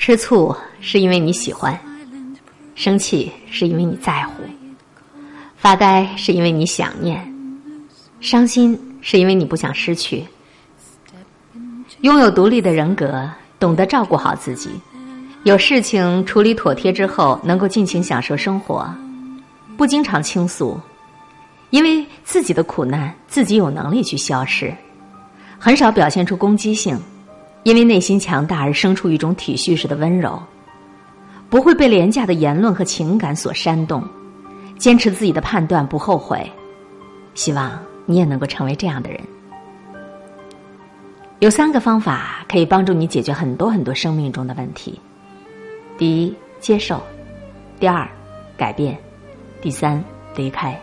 吃醋是因为你喜欢，生气是因为你在乎，发呆是因为你想念，伤心是因为你不想失去。拥有独立的人格，懂得照顾好自己，有事情处理妥帖之后，能够尽情享受生活，不经常倾诉，因为自己的苦难自己有能力去消失，很少表现出攻击性。因为内心强大而生出一种体恤式的温柔，不会被廉价的言论和情感所煽动，坚持自己的判断不后悔。希望你也能够成为这样的人。有三个方法可以帮助你解决很多很多生命中的问题：第一，接受；第二，改变；第三，离开。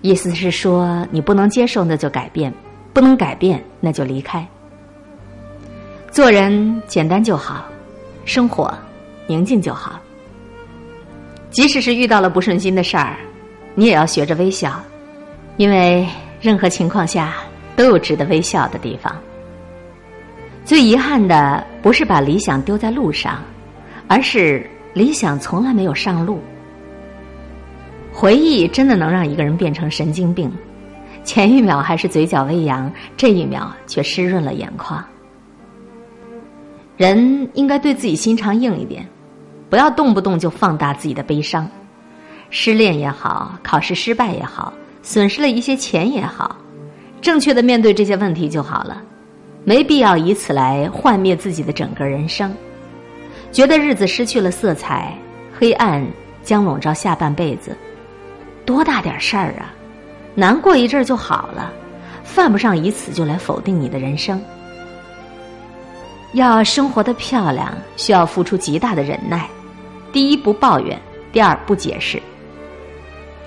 意思是说，你不能接受，那就改变；不能改变，那就离开。做人简单就好，生活宁静就好。即使是遇到了不顺心的事儿，你也要学着微笑，因为任何情况下都有值得微笑的地方。最遗憾的不是把理想丢在路上，而是理想从来没有上路。回忆真的能让一个人变成神经病，前一秒还是嘴角微扬，这一秒却湿润了眼眶。人应该对自己心肠硬一点，不要动不动就放大自己的悲伤。失恋也好，考试失败也好，损失了一些钱也好，正确的面对这些问题就好了，没必要以此来幻灭自己的整个人生。觉得日子失去了色彩，黑暗将笼罩下半辈子，多大点事儿啊！难过一阵就好了，犯不上以此就来否定你的人生。要生活的漂亮，需要付出极大的忍耐。第一，不抱怨；第二，不解释。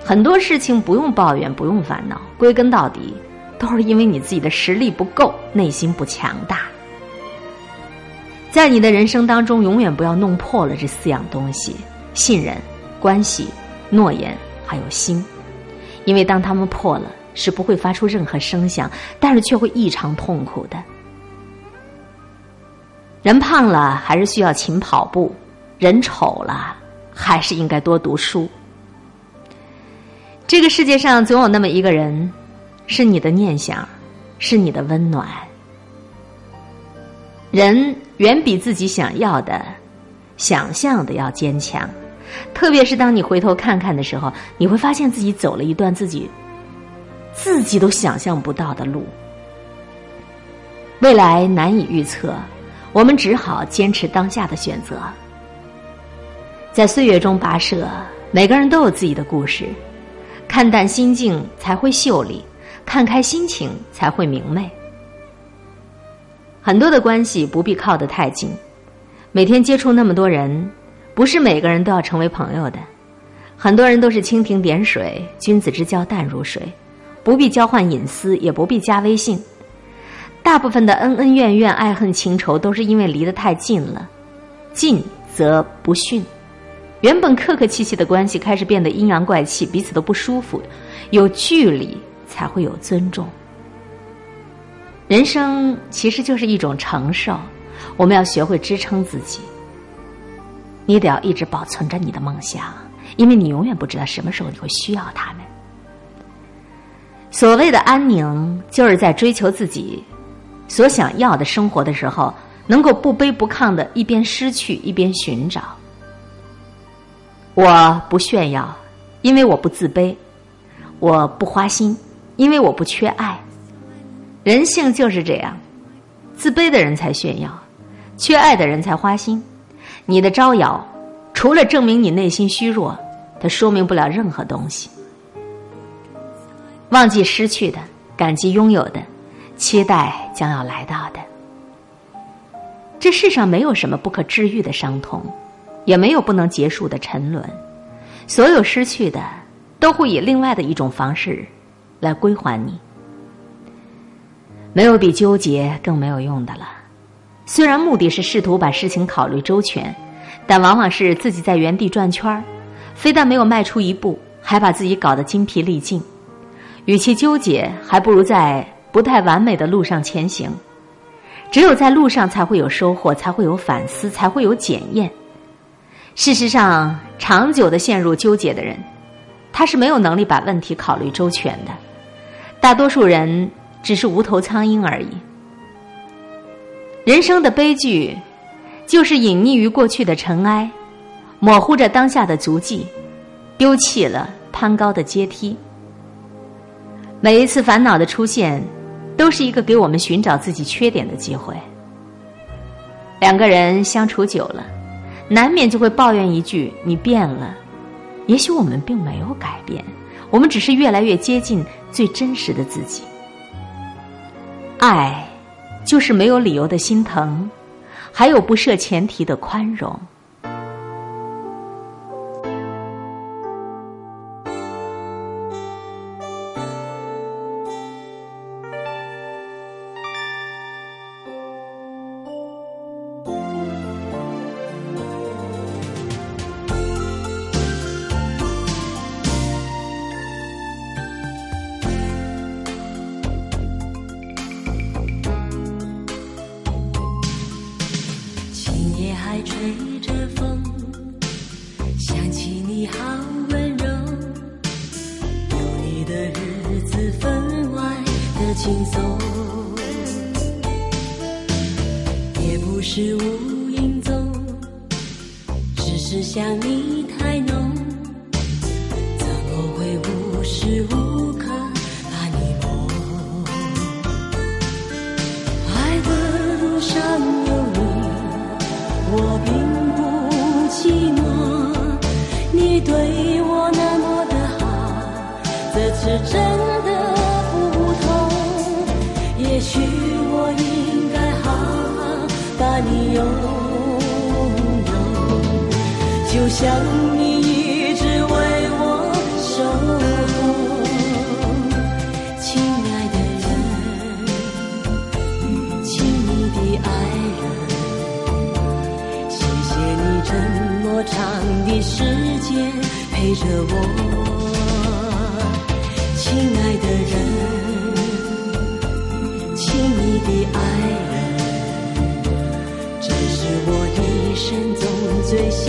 很多事情不用抱怨，不用烦恼，归根到底，都是因为你自己的实力不够，内心不强大。在你的人生当中，永远不要弄破了这四样东西：信任、关系、诺言，还有心。因为当他们破了，是不会发出任何声响，但是却会异常痛苦的。人胖了还是需要勤跑步，人丑了还是应该多读书。这个世界上总有那么一个人，是你的念想，是你的温暖。人远比自己想要的、想象的要坚强，特别是当你回头看看的时候，你会发现自己走了一段自己自己都想象不到的路，未来难以预测。我们只好坚持当下的选择，在岁月中跋涉。每个人都有自己的故事，看淡心境才会秀丽，看开心情才会明媚。很多的关系不必靠得太近，每天接触那么多人，不是每个人都要成为朋友的。很多人都是蜻蜓点水，君子之交淡如水，不必交换隐私，也不必加微信。大部分的恩恩怨怨、爱恨情仇，都是因为离得太近了，近则不逊。原本客客气气的关系，开始变得阴阳怪气，彼此都不舒服。有距离，才会有尊重。人生其实就是一种承受，我们要学会支撑自己。你得要一直保存着你的梦想，因为你永远不知道什么时候你会需要他们。所谓的安宁，就是在追求自己。所想要的生活的时候，能够不卑不亢的，一边失去一边寻找。我不炫耀，因为我不自卑；我不花心，因为我不缺爱。人性就是这样，自卑的人才炫耀，缺爱的人才花心。你的招摇，除了证明你内心虚弱，它说明不了任何东西。忘记失去的，感激拥有的。期待将要来到的。这世上没有什么不可治愈的伤痛，也没有不能结束的沉沦。所有失去的，都会以另外的一种方式来归还你。没有比纠结更没有用的了。虽然目的是试图把事情考虑周全，但往往是自己在原地转圈儿，非但没有迈出一步，还把自己搞得精疲力尽。与其纠结，还不如在。不太完美的路上前行，只有在路上才会有收获，才会有反思，才会有检验。事实上，长久的陷入纠结的人，他是没有能力把问题考虑周全的。大多数人只是无头苍蝇而已。人生的悲剧，就是隐匿于过去的尘埃，模糊着当下的足迹，丢弃了攀高的阶梯。每一次烦恼的出现，都是一个给我们寻找自己缺点的机会。两个人相处久了，难免就会抱怨一句：“你变了。”也许我们并没有改变，我们只是越来越接近最真实的自己。爱，就是没有理由的心疼，还有不设前提的宽容。轻松，也不是无影踪，只是想你太浓，怎么会无时无刻把你梦？爱的路上有你，我并不寂寞。你对我那么的好，这次真就像你一直为我守候，亲爱的人，亲密的爱人，谢谢你这么长的时间陪着我，亲爱的人。亲密的爱人，这是我一生中最兴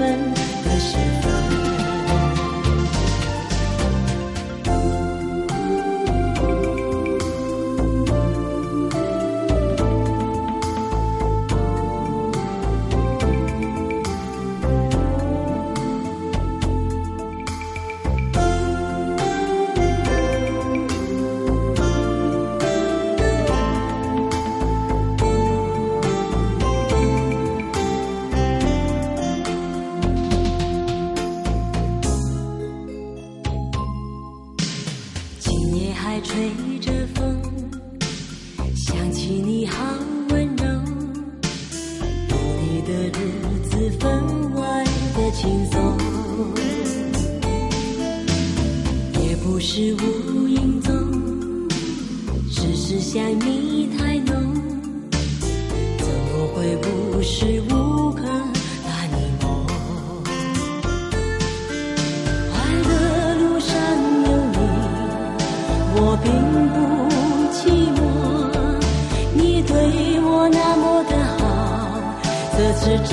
奋的时不。是无影踪，只是想你太浓，怎么会无时无刻把你梦？爱的路上有你，我并不寂寞。你对我那么的好，这次真